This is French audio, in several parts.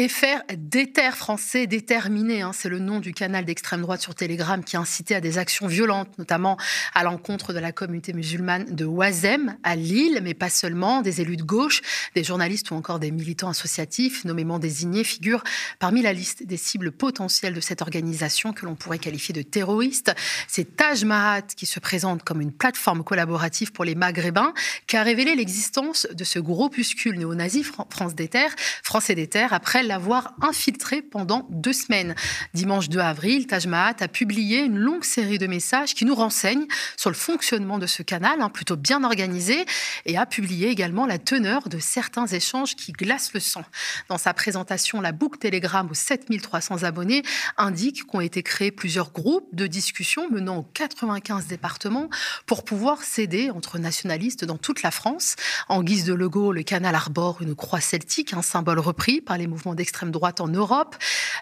Et faire des terres français déterminés, hein, c'est le nom du canal d'extrême droite sur Telegram qui a incité à des actions violentes, notamment à l'encontre de la communauté musulmane de Oisem à Lille, mais pas seulement. Des élus de gauche, des journalistes ou encore des militants associatifs nommément désignés figurent parmi la liste des cibles potentielles de cette organisation que l'on pourrait qualifier de terroriste. C'est Taj Mahat qui se présente comme une plateforme collaborative pour les Maghrébins qui a révélé l'existence de ce groupuscule néo-nazi France Terres, Français Terres après l'avoir infiltré pendant deux semaines. Dimanche 2 avril, Taj Mahat a publié une longue série de messages qui nous renseignent sur le fonctionnement de ce canal, hein, plutôt bien organisé, et a publié également la teneur de certains échanges qui glacent le sang. Dans sa présentation, la boucle Telegram aux 7300 abonnés indique qu'ont été créés plusieurs groupes de discussion menant aux 95 départements pour pouvoir s'aider entre nationalistes dans toute la France. En guise de logo, le canal arbore une croix celtique, un symbole repris par les mouvements d'extrême droite en Europe.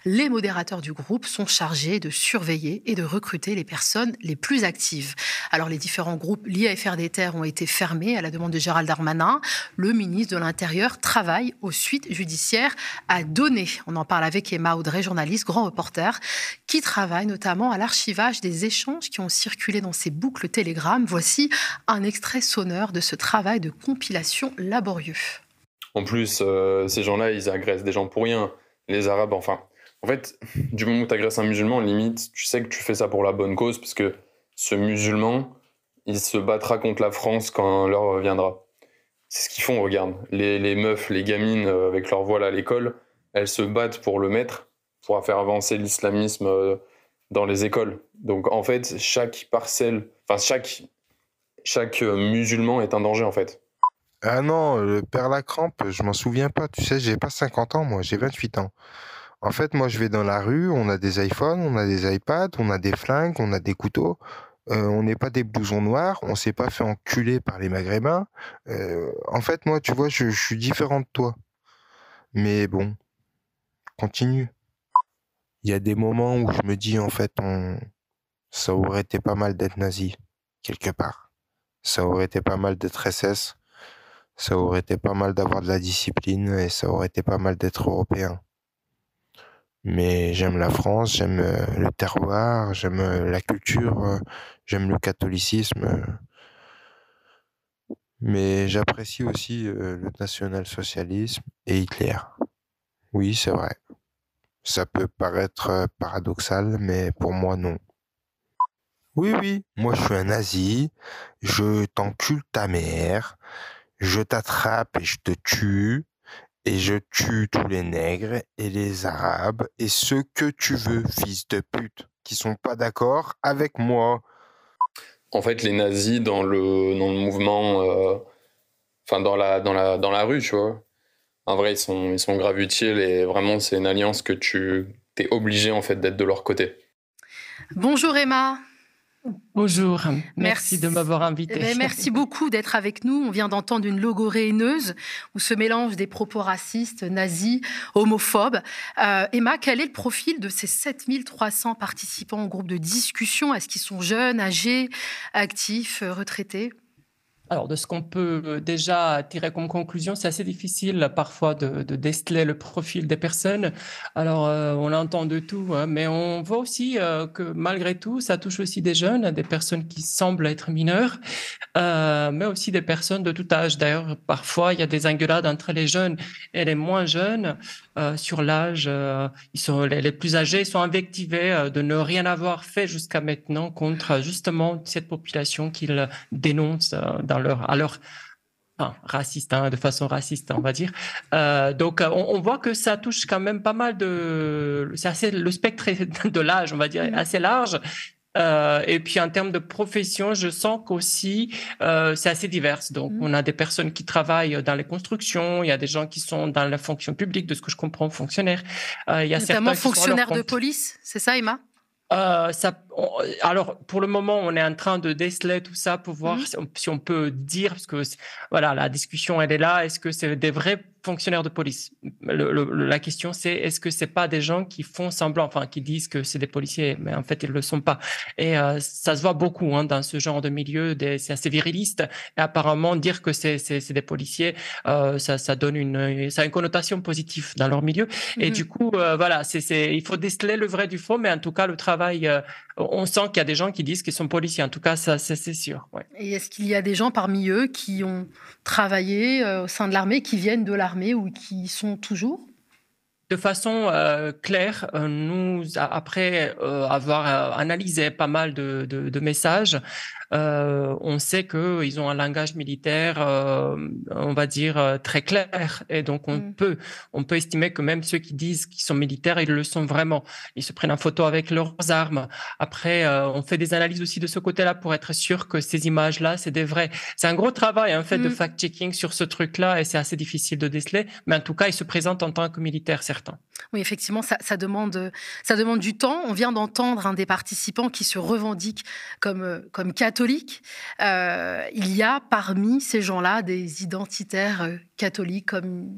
Les modérateurs du groupe sont chargés de surveiller et de recruter les personnes les plus actives. Alors les différents groupes liés à FR des Terres ont été fermés à la demande de Gérald Darmanin. Le ministre de l'Intérieur travaille aux suites judiciaires à donner. On en parle avec Emma Audrey, journaliste, grand reporter, qui travaille notamment à l'archivage des échanges qui ont circulé dans ces boucles Telegram. Voici un extrait sonneur de ce travail de compilation laborieux. En plus, euh, ces gens-là, ils agressent des gens pour rien. Les Arabes, enfin. En fait, du moment où tu agresses un musulman, limite, tu sais que tu fais ça pour la bonne cause, parce que ce musulman, il se battra contre la France quand l'heure viendra. C'est ce qu'ils font, regarde. Les, meufs, les gamines euh, avec leur voile à l'école, elles se battent pour le mettre, pour faire avancer l'islamisme euh, dans les écoles. Donc en fait, chaque parcelle, enfin chaque, chaque musulman est un danger en fait. Ah non, le père Lacrampe, je m'en souviens pas. Tu sais, j'ai pas 50 ans, moi, j'ai 28 ans. En fait, moi, je vais dans la rue, on a des iPhones, on a des iPads, on a des flingues, on a des couteaux. Euh, on n'est pas des blousons noirs, on s'est pas fait enculer par les maghrébins. Euh, en fait, moi, tu vois, je, suis différent de toi. Mais bon, continue. Il y a des moments où je me dis, en fait, ça aurait été pas mal d'être nazi, quelque part. Ça aurait été pas mal d'être SS ça aurait été pas mal d'avoir de la discipline et ça aurait été pas mal d'être européen. Mais j'aime la France, j'aime euh, le terroir, j'aime euh, la culture, euh, j'aime le catholicisme. Mais j'apprécie aussi le national-socialisme et Hitler. Oui, c'est vrai. Ça peut paraître paradoxal, mais pour moi, non. Oui, oui, moi je suis un nazi, je t'encule ta mère, je t'attrape et je te tue, et je tue tous les nègres et les arabes et ceux que tu veux, fils de pute, qui sont pas d'accord avec moi. En fait, les nazis dans le, dans le mouvement, euh, enfin dans la, dans, la, dans la rue, tu vois, en vrai, ils sont, ils sont grave utiles et vraiment, c'est une alliance que tu es obligé en fait d'être de leur côté. Bonjour Emma. Bonjour, merci, de m'avoir invité. Eh ben, merci beaucoup d'être avec nous. On vient d'entendre une logorée haineuse où se mélangent des propos racistes, nazis, homophobes. Euh, Emma, quel est le profil de ces 7300 participants au groupe de discussion? Est-ce qu'ils sont jeunes, âgés, actifs, retraités? Alors, de ce qu'on peut déjà tirer comme conclusion, c'est assez difficile parfois de, de, déceler le profil des personnes. Alors, euh, on entend de tout, hein, mais on voit aussi euh, que malgré tout, ça touche aussi des jeunes, des personnes qui semblent être mineures, euh, mais aussi des personnes de tout âge. D'ailleurs, parfois, il y a des engueulades entre les jeunes et les moins jeunes sur l'âge. ils les, plus âgés sont invectivés de ne rien avoir fait jusqu'à maintenant contre justement cette population qu'ils dénoncent leur, à leur raciste, hein, de façon raciste, on va dire. Euh, donc, euh, on, voit que ça touche quand même pas mal de. C'est assez le spectre de l'âge, on va dire, mm. assez large. Euh, et puis en termes de profession, je sens qu'aussi c'est assez divers. Donc, mm. on a des personnes qui travaillent dans les constructions, il y a des gens qui sont dans la fonction publique, de ce que je comprends, fonctionnaires. il y a Notamment fonctionnaires de police, c'est ça, Emma? Euh, ça, alors, pour le moment, on est en train de déceler tout ça pour voir mmh. si, on, peut dire, parce que voilà, la discussion, elle est là. Est-ce que c'est des vrais fonctionnaires de police. la question, c'est est-ce que c'est pas des gens qui font semblant, enfin, qui disent que c'est des policiers, mais en fait, ils le sont pas. Et euh, ça se voit beaucoup hein, dans ce genre de milieu. C'est assez viriliste. Et apparemment, dire que c'est des policiers, euh, ça, ça, donne une, ça a une connotation positive dans leur milieu. Et mm-hmm. du coup, euh, voilà, c'est il faut déceler le vrai du faux, mais en tout cas, le travail, on sent qu'il y a des gens qui disent qu'ils sont policiers. En tout cas, ça, c'est sûr. Et est-ce qu'il y a des gens parmi eux qui ont travaillé au sein de l'armée, qui viennent de l'armée ou qui sont toujours? De façon euh, claire, euh, nous, après euh, avoir analysé pas mal de, de messages, euh, on sait qu'ils ont un langage militaire, euh, on va dire, euh, très clair. Et donc, on, mm. peut, on peut estimer que même ceux qui disent qu'ils sont militaires, ils le sont vraiment. Ils se prennent en photo avec leurs armes. Après, on fait des analyses aussi de ce côté-là pour être sûr que ces images-là, c'est des vrais. C'est un gros travail, en fait, de mm. fact-checking sur ce truc-là et c'est assez difficile de déceler. Mais en tout cas, ils se présentent en tant que militaires, Oui, effectivement, ça, ça demande, ça demande du temps. On vient d'entendre un des participants qui se revendique comme, comme catholique. Euh, il y a parmi ces gens-là des identitaires euh, catholiques comme,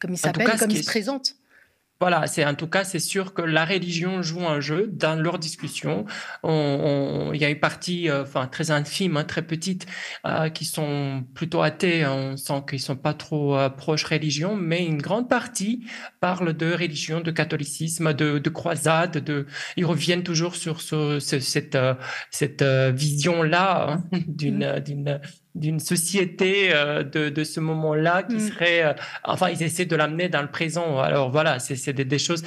comme ils s'appellent, comme ils se présentent. Voilà, c'est en tout cas, c'est sûr que la religion joue un jeu dans leurs discussions. il y a une partie, euh, enfin très infime, hein, très petite, euh, qui sont plutôt athées. Hein. on sent qu'ils sont pas trop euh, proches religion, mais une grande partie parle de religion, de catholicisme, de, de croisade. De, ils reviennent toujours sur ce, cette cette vision là hein, d'une mmh. d'une d'une société euh, de, de, ce moment-là qui mm. serait, euh, enfin, ils essaient de l'amener dans le présent. Alors voilà, c'est des, des, choses.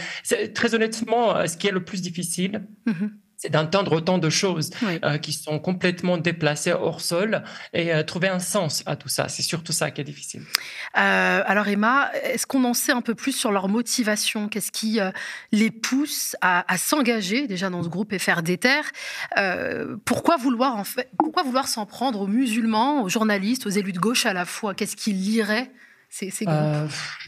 Très honnêtement, euh, ce qui est le plus difficile, mm-hmm c'est d'entendre autant de choses euh, qui sont complètement déplacées hors sol et euh, trouver un sens à tout ça. C'est surtout ça qui est difficile. Euh, alors Emma, est-ce qu'on en sait un peu plus sur leur motivation? Qu'est-ce qui les pousse à, s'engager déjà dans ce groupe et faire des terres? Pourquoi vouloir en fait, pourquoi vouloir s'en prendre aux musulmans, aux journalistes, aux élus de gauche à la fois? Qu'est-ce qui lirait euh,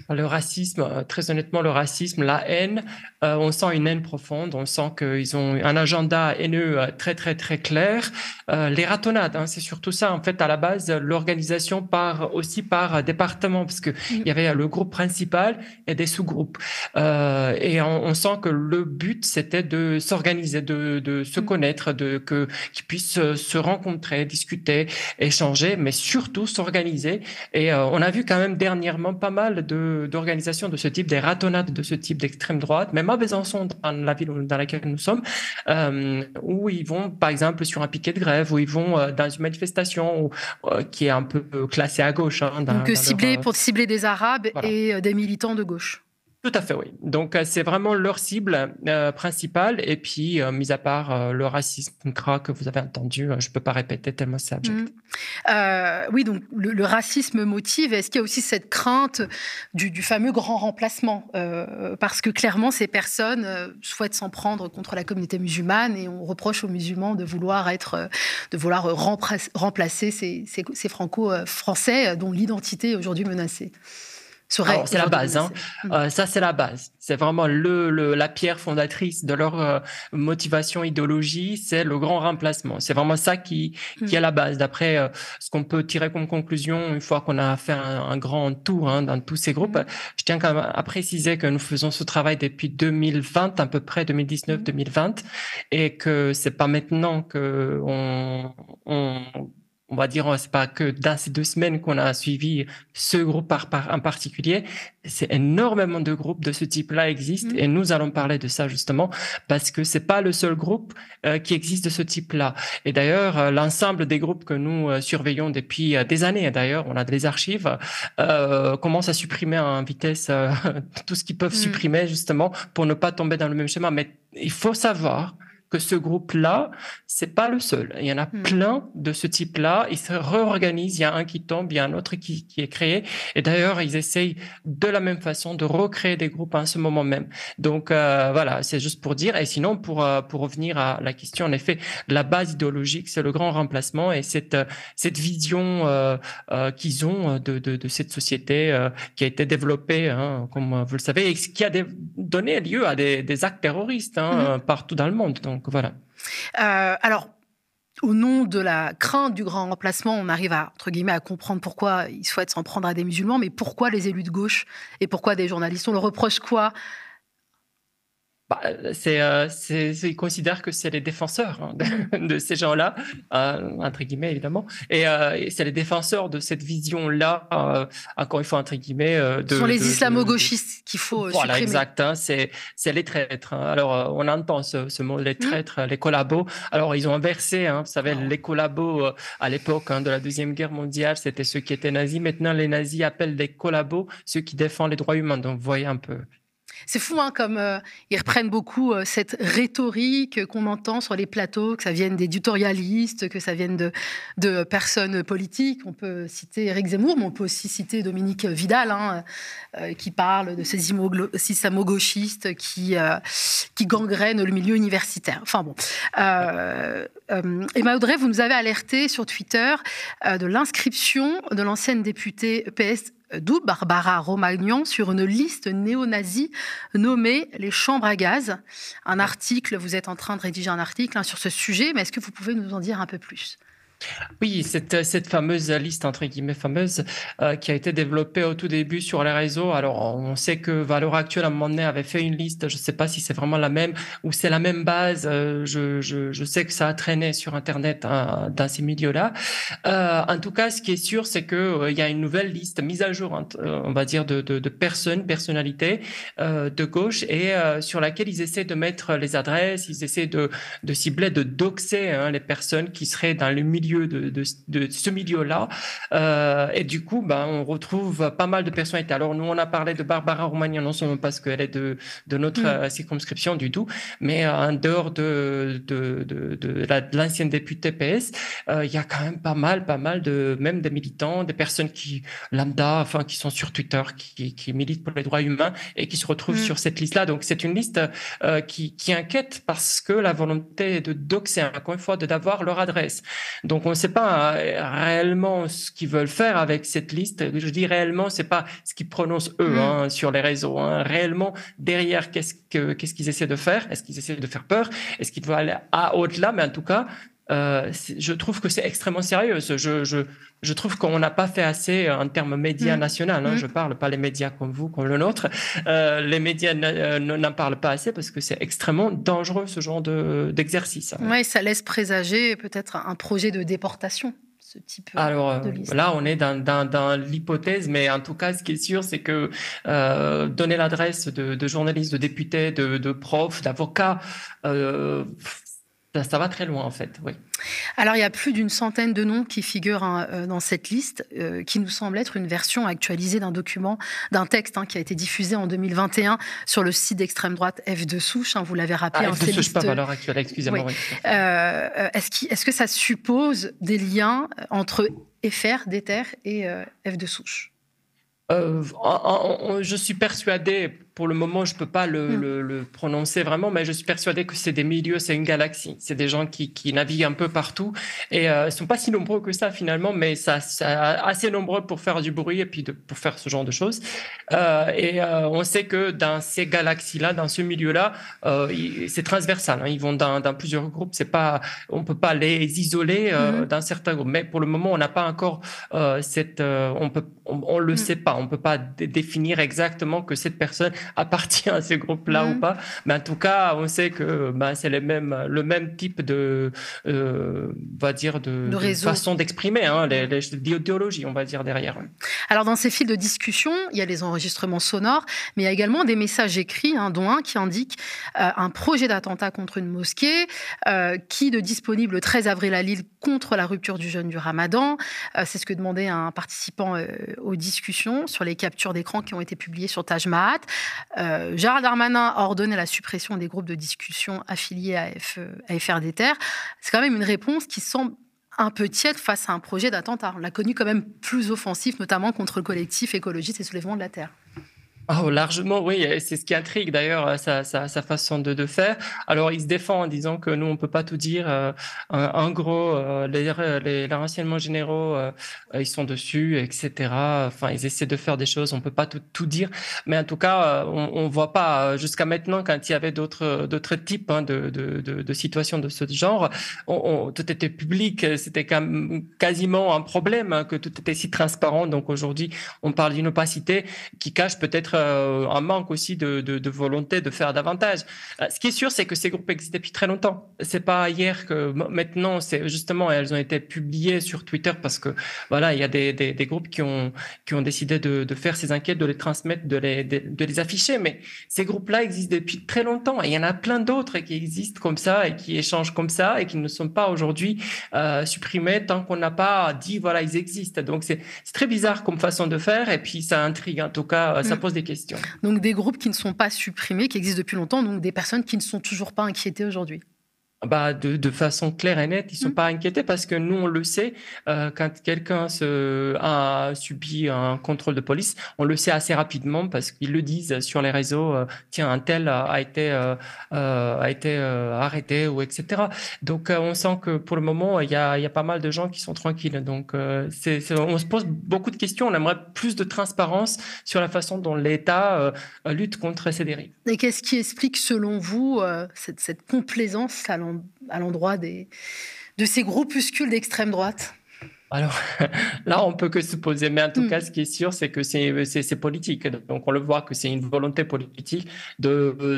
le racisme, euh, très honnêtement, le racisme, la haine, euh, on sent une haine profonde, on sent qu'ils ont un agenda haineux très, très, très clair. les ratonnades, hein, c'est surtout ça. En fait, à la base, l'organisation part aussi par département, parce qu'il mm. il y avait le groupe principal et des sous-groupes. et on, sent que le but, c'était de s'organiser, de, de, se mm. connaître, de que qu'ils puissent se rencontrer, discuter, échanger, mais surtout s'organiser. Et on a vu quand même dernièrement dernièrement pas mal d'organisations de, ce type, des ratonnades de ce type d'extrême droite, même à Besançon, dans la ville dans laquelle nous sommes, euh, où ils vont, par exemple, sur un piquet de grève, où ils vont euh, dans une manifestation euh, qui est un peu classée à gauche. Hein, Donc ciblé, pour cibler des Arabes et des militants de gauche. Tout à fait, oui. Donc, euh, c'est vraiment leur cible euh, principale. Et puis, euh, mis à part le racisme que vous avez entendu, je ne peux pas répéter tellement c'est abject. Mmh. oui, donc le, racisme motive. Est-ce qu'il y a aussi cette crainte du, fameux grand remplacement? Parce que clairement, ces personnes souhaitent s'en prendre contre la communauté musulmane et on reproche aux musulmans de vouloir être, de vouloir remplacer ces, ces franco-français dont l'identité est aujourd'hui menacée c'est la base. Hein. Euh, ça, c'est la base. C'est vraiment le, la pierre fondatrice de leur euh, motivation, idéologie. C'est le grand remplacement. C'est vraiment ça qui, qui est la base. D'après euh, ce qu'on peut tirer comme conclusion, une fois qu'on a fait un, grand tour hein, dans tous ces groupes, je tiens quand même à préciser que nous faisons ce travail depuis 2020, à peu près 2019-2020, et que c'est pas maintenant que on, on on va dire, c'est pas que dans ces deux semaines qu'on a suivi ce groupe par, par en particulier, c'est énormément de groupes de ce type-là existent mm. et nous allons parler de ça justement parce que c'est pas le seul groupe euh, qui existe de ce type-là. Et d'ailleurs, euh, l'ensemble des groupes que nous euh, surveillons depuis des années, d'ailleurs, on a des archives, commencent à supprimer en vitesse tout ce qu'ils peuvent mm. supprimer justement pour ne pas tomber dans le même schéma. Mais il faut savoir que ce groupe-là, c'est pas le seul. Il y en a hmm. plein de ce type-là. Ils se réorganisent. Il y a un qui tombe, il y a un autre qui, qui est créé. Et d'ailleurs, ils essayent de la même façon de recréer des groupes en ce moment même. Donc euh, voilà, c'est juste pour dire. Et sinon, pour euh, pour revenir à la question, en effet, la base idéologique, c'est le grand remplacement et cette euh, cette vision euh, qu'ils ont de, de, de cette société qui a été développée, hein, comme vous le savez, et qui a donné lieu à des, des actes terroristes hein, hmm. partout dans le monde. Donc, donc voilà. Euh, alors, au nom de la crainte du grand remplacement, on arrive à, entre guillemets, à comprendre pourquoi ils souhaitent s'en prendre à des musulmans, mais pourquoi les élus de gauche et pourquoi des journalistes? On le reproche quoi bah, c'est, euh, c'est, ils considèrent que c'est les défenseurs hein, de, ces gens-là, euh, entre guillemets évidemment, et, euh, c'est les défenseurs de cette vision-là, euh, encore une fois entre guillemets. Euh, de, Ce sont les islamo-gauchistes qu'il faut voilà, supprimer. exact. Hein, c'est, c'est les traîtres. Hein. Alors on entend ce, ce, mot, les mmh. traîtres, les collabos. Alors ils ont inversé, hein, vous savez, oh. les collabos à l'époque hein, de la deuxième guerre mondiale, c'était ceux qui étaient nazis. Maintenant les nazis appellent des collabos ceux qui défendent les droits humains. Donc vous voyez un peu. C'est fou, hein, comme euh, ils reprennent beaucoup euh, cette rhétorique qu'on entend sur les plateaux, que ça vienne des tutorialistes, que ça vienne de, de personnes politiques. On peut citer Eric Zemmour, mais on peut aussi citer Dominique Vidal, hein, euh, qui parle de ces islamo-gauchistes qui, qui gangrènent le milieu universitaire. Enfin bon. Emma Audrey, vous nous avez alerté sur Twitter de l'inscription de l'ancienne députée PS d'où Barbara Romagnan sur une liste néo-nazie nommée les chambres à gaz. Un article, vous êtes en train de rédiger un article hein, sur ce sujet, mais est-ce que vous pouvez nous en dire un peu plus? Oui, cette, cette fameuse liste, entre guillemets, fameuse, euh, qui a été développée au tout début sur les réseaux. Alors, on sait que Valeur Actuelle, à un moment donné, avait fait une liste. Je ne sais pas si c'est vraiment la même ou c'est la même base. Euh, je, sais que ça a traîné sur Internet hein, dans ces milieux-là. Euh, en tout cas, ce qui est sûr, c'est qu'il euh, il y a une nouvelle liste mise à jour, euh, on va dire, de, personnes, personnalités de gauche et sur laquelle ils essaient de mettre les adresses, ils essaient de, de cibler, de doxer hein, les personnes qui seraient dans le milieu de, de, ce milieu-là. Euh, et du coup, ben, on retrouve pas mal de personnalités. Alors, nous, on a parlé de Barbara Romagnan, non seulement parce qu'elle est de, de notre mm. euh, circonscription du tout, mais euh, en dehors de, de, de, l'ancienne députée PS, il y a quand même pas mal, pas mal de, même des militants, des personnes qui, lambda, enfin, qui sont sur Twitter, qui, qui militent pour les droits humains et qui se retrouvent mm. sur cette liste-là. Donc, c'est une liste qui, qui inquiète parce que la volonté de doxer, encore une fois, d'avoir leur adresse. Donc, donc on ne sait pas euh, réellement ce qu'ils veulent faire avec cette liste. Je dis réellement, c'est pas ce qu'ils prononcent eux mm. hein, sur les réseaux. Hein. Réellement, derrière, qu'est-ce que qu'est-ce qu'ils essaient de faire? Est-ce qu'ils essaient de faire peur? Est-ce qu'ils veulent aller à au-delà? Mais en tout cas, euh, je trouve que c'est extrêmement sérieux. Je, je, je trouve qu'on n'a pas fait assez en termes médias mmh. nationaux. Hein. Mmh. Je parle pas les médias comme vous, comme le nôtre. Euh, les médias euh, n'en parlent pas assez parce que c'est extrêmement dangereux ce genre d'exercice. De, oui, ça laisse présager peut-être un projet de déportation. Ce type Alors de liste. là, on est dans, dans, dans l'hypothèse, mais en tout cas, ce qui est sûr, c'est que euh, donner l'adresse de, de, journalistes, de députés, de, de profs, d'avocats, ça, va très loin, en fait. Oui. Alors, il y a plus d'une centaine de noms qui figurent hein, euh, dans cette liste, euh, qui nous semble être une version actualisée d'un document, d'un texte hein, qui a été diffusé en 2021 sur le site d'extrême droite F2 Souche. Hein, vous l'avez rappelé. Ah, F2 Souche, pas valeur actuelle, excusez-moi. Euh, est-ce, est-ce que ça suppose des liens entre FR, DETER et F2 Souche? Je suis persuadé pour le moment, je peux pas mm. le, le, prononcer vraiment, mais je suis persuadé que c'est des milieux, c'est une galaxie. C'est des gens qui, qui, naviguent un peu partout et euh, ils sont pas si nombreux que ça finalement, mais ça, ça assez nombreux pour faire du bruit et puis de, pour faire ce genre de choses. Euh, et euh, on sait que dans ces galaxies-là, dans ce milieu-là, c'est transversal. Hein. Ils vont dans, dans, plusieurs groupes. C'est pas, on peut pas les isoler euh, mm. dans certains groupes. Mais pour le moment, on n'a pas encore cette, on peut, on, on le mm. sait pas. On peut pas définir exactement que cette personne appartient à ces groupes-là ou mm. pas. Mais en tout cas, on sait que ben, c'est le même, le même type de, euh, va dire, de, façon d'exprimer hein, l'idéologie, on va dire, derrière. Alors, dans ces fils de discussion, il y a les enregistrements sonores, mais il y a également des messages écrits, hein, dont un qui indique euh, un projet d'attentat contre une mosquée, euh, qui de disponible le 13 avril à Lille contre la rupture du jeûne du ramadan. C'est ce que demandait un participant aux discussions sur les captures d'écran qui ont été publiées sur Taj Mahat. Euh, Gérald Darmanin a ordonné la suppression des groupes de discussion affiliés à, F, à FRDTR. C'est quand même une réponse qui semble un peu tiède face à un projet d'attentat. On l'a connu quand même plus offensif, notamment contre le collectif écologiste et soulèvement de la Terre. Oh, largement, oui. C'est ce qui intrigue d'ailleurs sa, sa, sa, façon de, de, faire. Alors, il se défend en disant que nous, on peut pas tout dire. Euh, en gros, euh, les, les, renseignements généraux, euh, ils sont dessus, etc. Enfin, ils essaient de faire des choses. On peut pas tout, tout dire. Mais en tout cas, on, on voit pas jusqu'à maintenant quand il y avait d'autres d'autres types hein, de, de, de, de, situations de ce genre, on, tout était public. C'était quasiment un problème hein, que tout était si transparent. Donc aujourd'hui, on parle d'une opacité qui cache peut-être euh, un manque aussi de, de, volonté de faire davantage. Euh, ce qui est sûr, c'est que ces groupes existent depuis très longtemps. C'est pas hier que maintenant, c'est justement, elles ont été publiées sur Twitter parce que voilà, il y a des, des, des groupes qui ont qui ont décidé de, de, faire ces enquêtes, de les transmettre, de les de, les afficher. Mais ces groupes-là existent depuis très longtemps et il y en a plein d'autres qui existent comme ça et qui échangent comme ça et qui ne sont pas aujourd'hui euh, supprimés tant qu'on n'a pas dit voilà ils existent. Donc c'est très bizarre comme façon de faire et puis ça intrigue en tout cas, ça mm. pose des donc des groupes qui ne sont pas supprimés, qui existent depuis longtemps, donc des personnes qui ne sont toujours pas inquiétées aujourd'hui bah, de, de, façon claire et nette, ils sont mmh. pas inquiétés parce que nous, on le sait, euh, quand quelqu'un se, a subi un contrôle de police, on le sait assez rapidement parce qu'ils le disent sur les réseaux, euh, tiens, un tel a été, euh, a été arrêté ou etc. Donc, on sent que pour le moment, il y a, y a pas mal de gens qui sont tranquilles. Donc, c'est, on se pose beaucoup de questions. On aimerait plus de transparence sur la façon dont l'État lutte contre ces dérives. Et qu'est-ce qui explique, selon vous, cette, cette complaisance à à l'endroit de ces groupuscules d'extrême droite alors là, on peut que se poser, mais en tout hmm. cas, ce qui est sûr, c'est que c'est politique. Donc, on le voit que c'est une volonté politique de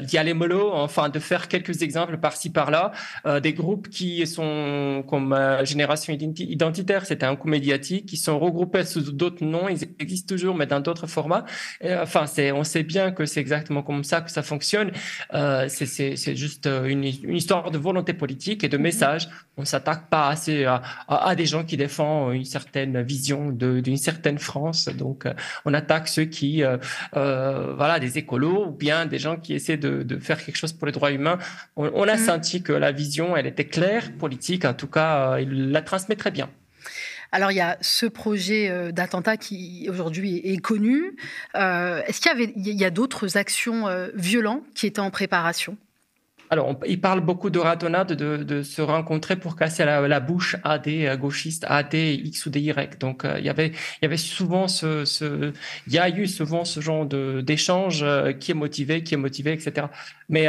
d'y aller mollo, enfin, de faire quelques exemples par-ci par-là, euh, des groupes qui sont comme euh, Génération Identitaire, c'était un coup médiatique, qui sont regroupés sous d'autres noms, ils existent toujours, mais dans d'autres formats. enfin, c'est, on sait bien que c'est exactement comme ça que ça fonctionne. Euh, c'est juste une, une, histoire de volonté politique et de hmm. message. On s'attaque pas assez à, à des gens qui défend une certaine vision d'une certaine France. Donc, euh, on attaque ceux qui, euh, euh, voilà, des écolos ou bien des gens qui essaient de, faire quelque chose pour les droits humains. On, a mm. senti que la vision, elle était claire, politique. En tout cas, il la transmet très bien. Alors il y a ce projet d'attentat qui aujourd'hui est, connu. Est-ce qu'il y avait, il y a d'autres actions violentes qui étaient en préparation? Alors, il parle beaucoup de ratonnade, de, de, se rencontrer pour casser la, bouche à des euh, gauchistes, à des X ou des Y. Donc, euh, il y avait, il y avait souvent ce, ce, il y a eu souvent ce genre de d'échange euh, qui est motivé, qui est motivé, etc. Mais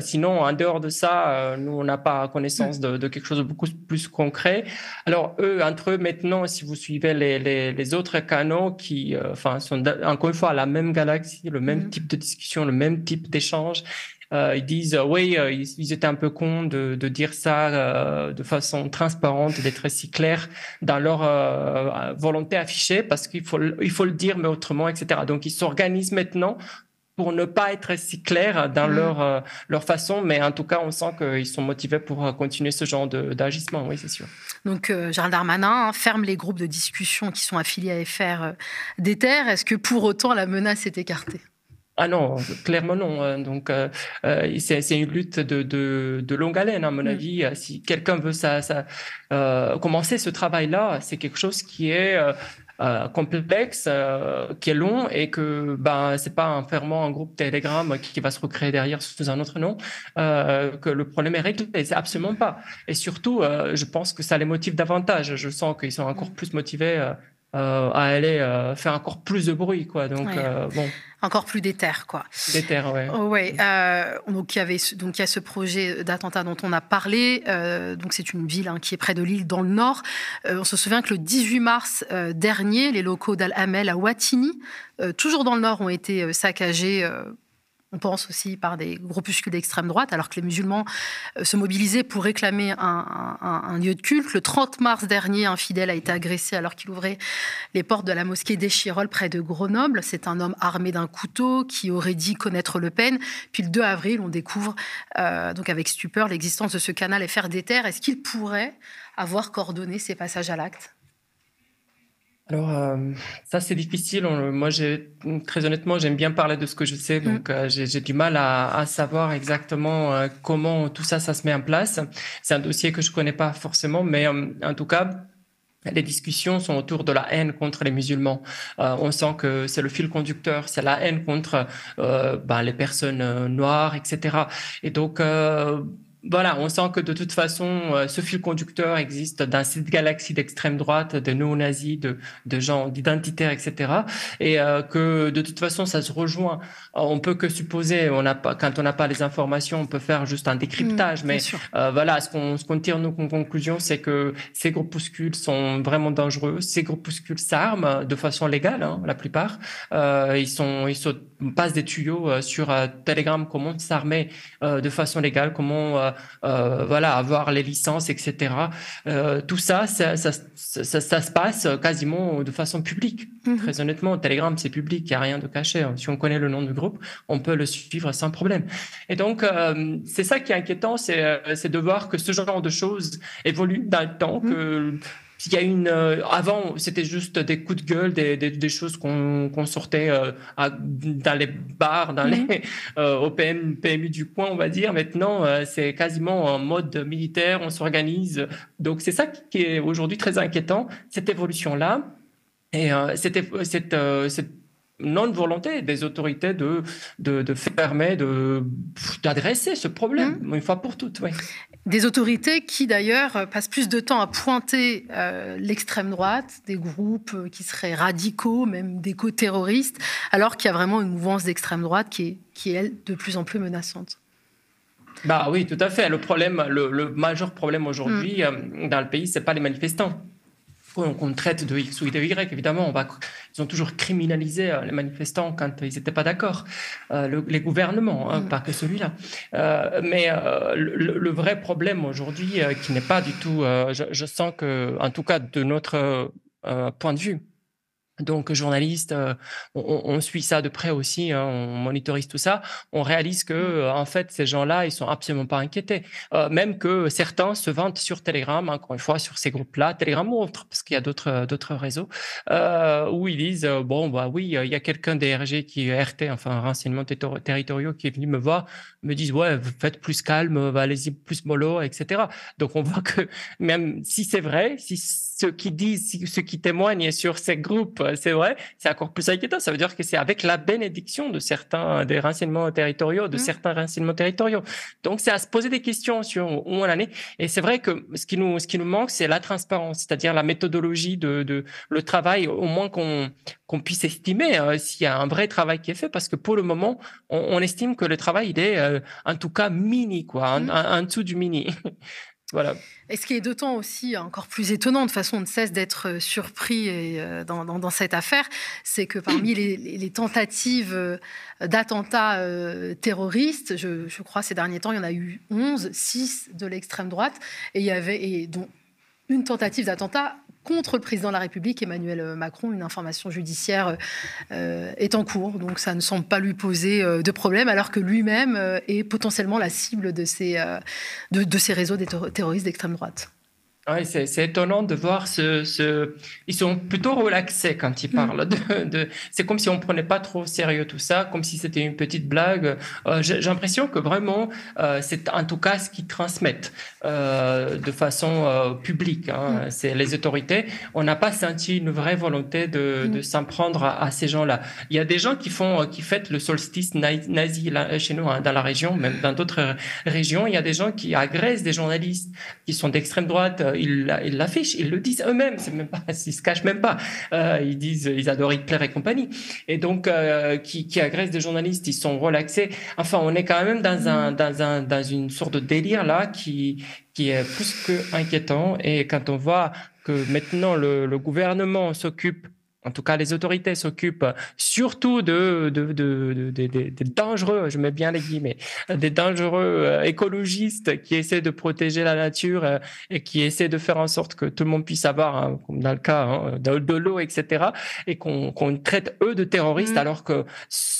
sinon, en dehors de ça, nous, on n'a pas connaissance de, de, quelque chose de beaucoup plus concret. Alors, eux, entre eux, maintenant, si vous suivez les, les, les autres canaux qui, enfin, sont encore une fois la même galaxie, le même mm-hmm. type de discussion, le même type d'échange. Euh, ils disent euh, oui, euh, ils, étaient un peu cons de, de dire ça de façon transparente, d'être si clair dans leur volonté affichée, parce qu'il faut il faut le dire mais autrement, etc. Donc ils s'organisent maintenant pour ne pas être si clairs dans mmh. leur leur façon, mais en tout cas, on sent qu'ils sont motivés pour continuer ce genre d'agissement, oui, c'est sûr. Donc, Gérald Darmanin hein, ferme les groupes de discussion qui sont affiliés à FR des terres. Est-ce que pour autant la menace est écartée? Ah non, clairement non. Hein. Donc, euh, euh, c'est une lutte de, de, de, longue haleine, à mon mm. avis. Si quelqu'un veut ça, ça euh, commencer ce travail-là, c'est quelque chose qui est euh, complexe, qui est long et que ben c'est pas un fermement un groupe Telegram qui, qui, va se recréer derrière sous un autre nom que le problème est réglé. C'est absolument pas. Et surtout, je pense que ça les motive davantage. Je sens qu'ils sont encore mm. plus motivés euh, à aller euh, faire encore plus de bruit, quoi. Donc euh, bon. Encore plus d'éther, quoi. D'éther, ouais. Oh, ouais. donc il y avait donc il y a ce projet d'attentat dont on a parlé. donc c'est une ville hein, qui est près de l'île dans le nord. on se souvient que le 18 mars dernier, les locaux d'Al-Hamel à Watini, toujours dans le nord, ont été saccagés on pense aussi par des groupuscules d'extrême droite, alors que les musulmans euh, se mobilisaient pour réclamer un, lieu de culte. Le 30 mars dernier, un fidèle a été agressé alors qu'il ouvrait les portes de la mosquée d'Échirol près de Grenoble. C'est un homme armé d'un couteau qui aurait dit connaître Le Pen. Puis le 2 avril, on découvre euh, donc avec stupeur l'existence de ce canal FR des terres. Est-ce qu'il pourrait avoir coordonné ces passages à l'acte? Alors, euh, ça, c'est difficile. moi, très honnêtement, j'aime bien parler de ce que je sais, mm. donc euh, j'ai du mal à, savoir exactement euh, comment tout ça, ça se met en place. C'est un dossier que je connais pas forcément, mais en tout cas, les discussions sont autour de la haine contre les musulmans. Euh, on sent que c'est le fil conducteur, c'est la haine contre euh, ben, les personnes euh, noires, etc. Et donc, voilà, on sent que de toute façon, euh, ce fil conducteur existe dans cette galaxie d'extrême droite, de néo-nazis, de, de gens d'identitaires, etc. Et euh, que de toute façon, ça se rejoint. On peut que supposer, on n'a pas, quand on n'a pas les informations, on peut faire juste un décryptage. Mmh, mais euh, voilà, ce qu'on ce qu'on tire nos conclusions, c'est que ces groupuscules sont vraiment dangereux. Ces groupuscules s'arment de façon légale, hein, la plupart. ils sont, ils se passent des tuyaux sur Telegram, comment s'armer de façon légale, comment euh, voilà, avoir les licences, etc. Euh, tout ça ça, ça, ça, se passe quasiment de façon publique. Mhm. Très honnêtement, Telegram, c'est public, il n'y a rien de caché. Si on connaît le nom du groupe, on peut le suivre sans problème. Et donc, euh, c'est ça qui est inquiétant, c'est de voir que ce genre de choses évolue dans le temps, mhm. que il y a une euh, avant c'était juste des coups de gueule des, des, des choses qu'on sortait euh, à, dans les bars dans les euh, au PM, PMU du coin on va dire. Maintenant c'est quasiment en mode militaire on s'organise. Donc c'est ça qui est aujourd'hui très inquiétant cette évolution là et c'était cette, cette non-volonté des autorités de, de, de fermer, d'adresser ce problème, mmh. une fois pour toutes. Oui. Des autorités qui d'ailleurs passent plus de temps à pointer euh, l'extrême droite, des groupes euh, qui seraient radicaux, même d'éco-terroristes, alors qu'il y a vraiment une mouvance d'extrême droite qui est, qui est, elle, de plus en plus menaçante. Bah oui, tout à fait. Le problème, le, majeur problème aujourd'hui mmh. euh, dans le pays, c'est pas les manifestants qu'on traite de X ou de Y, évidemment, on va, ils ont toujours criminalisé euh, les manifestants quand ils n'étaient pas d'accord, euh, les gouvernements, hein, mm. pas que celui-là. Euh, mais le, vrai problème aujourd'hui, qui n'est pas du tout, je, je, sens que, en tout cas de notre point de vue, donc journaliste, euh, on, suit ça de près aussi, hein, on monitorise tout ça. On réalise que mmh. euh, en fait ces gens-là, ils sont absolument pas inquiétés, euh, même que certains se vantent sur Telegram, encore une fois sur ces groupes-là, Telegram ou autres, parce qu'il y a d'autres d'autres réseaux où ils disent bon bah oui, il y a quelqu'un des RG qui RT, enfin renseignements territoriaux, qui est venu me voir, me disent ouais faites plus calme, allez-y plus mollo, etc. Donc on voit que même si c'est vrai, si ceux qui disent, ceux qui témoignent sur ces groupes, c'est vrai, c'est encore plus inquiétant. Ça veut dire que c'est avec la bénédiction de certains des renseignements territoriaux, de mmh. certains renseignements territoriaux. Donc, c'est à se poser des questions sur où on en est. Et c'est vrai que ce qui nous, ce qui nous manque, c'est la transparence, c'est-à-dire la méthodologie de, de le travail, au moins qu'on qu'on puisse estimer euh, s'il y a un vrai travail qui est fait, parce que pour le moment, on, estime que le travail il est euh, en tout cas mini, quoi, en, mmh. en dessous du mini. Voilà. Et ce qui est d'autant aussi encore plus étonnant, de façon, on ne cesse d'être euh, surpris euh, dans, cette affaire, c'est que parmi les, tentatives euh, d'attentats terroristes, je, crois ces derniers temps, il y en a eu 11, 6 de l'extrême droite, et il y avait, et dont une tentative d'attentat contre le président de la République, Emmanuel Macron. Une information judiciaire euh, est en cours, donc ça ne semble pas lui poser euh, de problème, alors que lui-même euh, est potentiellement la cible de ces, de, de ces réseaux des terroristes d'extrême droite. Oui, c'est étonnant de voir ce, ce, Ils sont plutôt relaxés quand ils mm. parlent. De, de... C'est comme si on prenait pas trop au sérieux tout ça, comme si c'était une petite blague. Euh, J'ai l'impression que vraiment, euh, c'est en tout cas ce qu'ils transmettent euh, de façon publique. Hein. Mm. C'est les autorités. On n'a pas senti une vraie volonté de, mm. de s'en prendre à, à ces gens-là. Il y a des gens qui font, qui fêtent le solstice nazi là, chez nous, hein, dans la région, même dans d'autres régions. Il y a des gens qui agressent des journalistes qui sont d'extrême droite ils l'affichent, ils le disent eux-mêmes, c'est même pas, ils se cachent même pas. Euh, ils disent, ils adorent Hitler et compagnie. Et donc, euh, qui, qui agressent des journalistes, ils sont relaxés. Enfin, on est quand même dans un, dans un, dans une sorte de délire là qui, qui est plus que inquiétant. Et quand on voit que maintenant le, le gouvernement s'occupe en tout cas, les autorités s'occupent surtout de, de, de, de, dangereux, je mets bien les guillemets, des dangereux euh, écologistes qui essaient de protéger la nature euh, et qui essaient de faire en sorte que tout le monde puisse avoir, hein, comme dans le cas hein, de, l'eau, etc., et qu'on traite eux de terroristes, mmh. alors que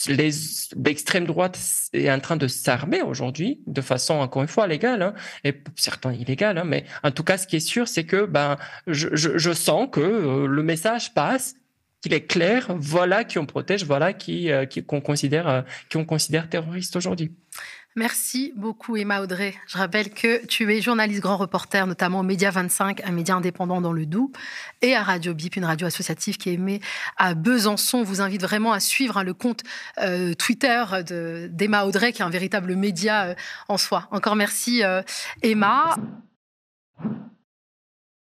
l'extrême droite est en train de s'armer aujourd'hui de façon, encore une fois, légale, hein, et certains illégales, hein, mais en tout cas, ce qui est sûr, c'est que ben, je, je, je sens que euh, le message passe qu'il est clair, voilà qui on protège, voilà qui qu'on considère qui on considère terroriste aujourd'hui. Merci beaucoup Emma Audrey. Je rappelle que tu es journaliste grand reporter, notamment au Média 25, un média indépendant dans le Doubs, et à Radio Bip, une radio associative qui est émise à Besançon. On vous invite vraiment à suivre hein, le compte euh, Twitter d'Emma Audrey, qui est un véritable média euh, en soi. Encore merci euh, Emma.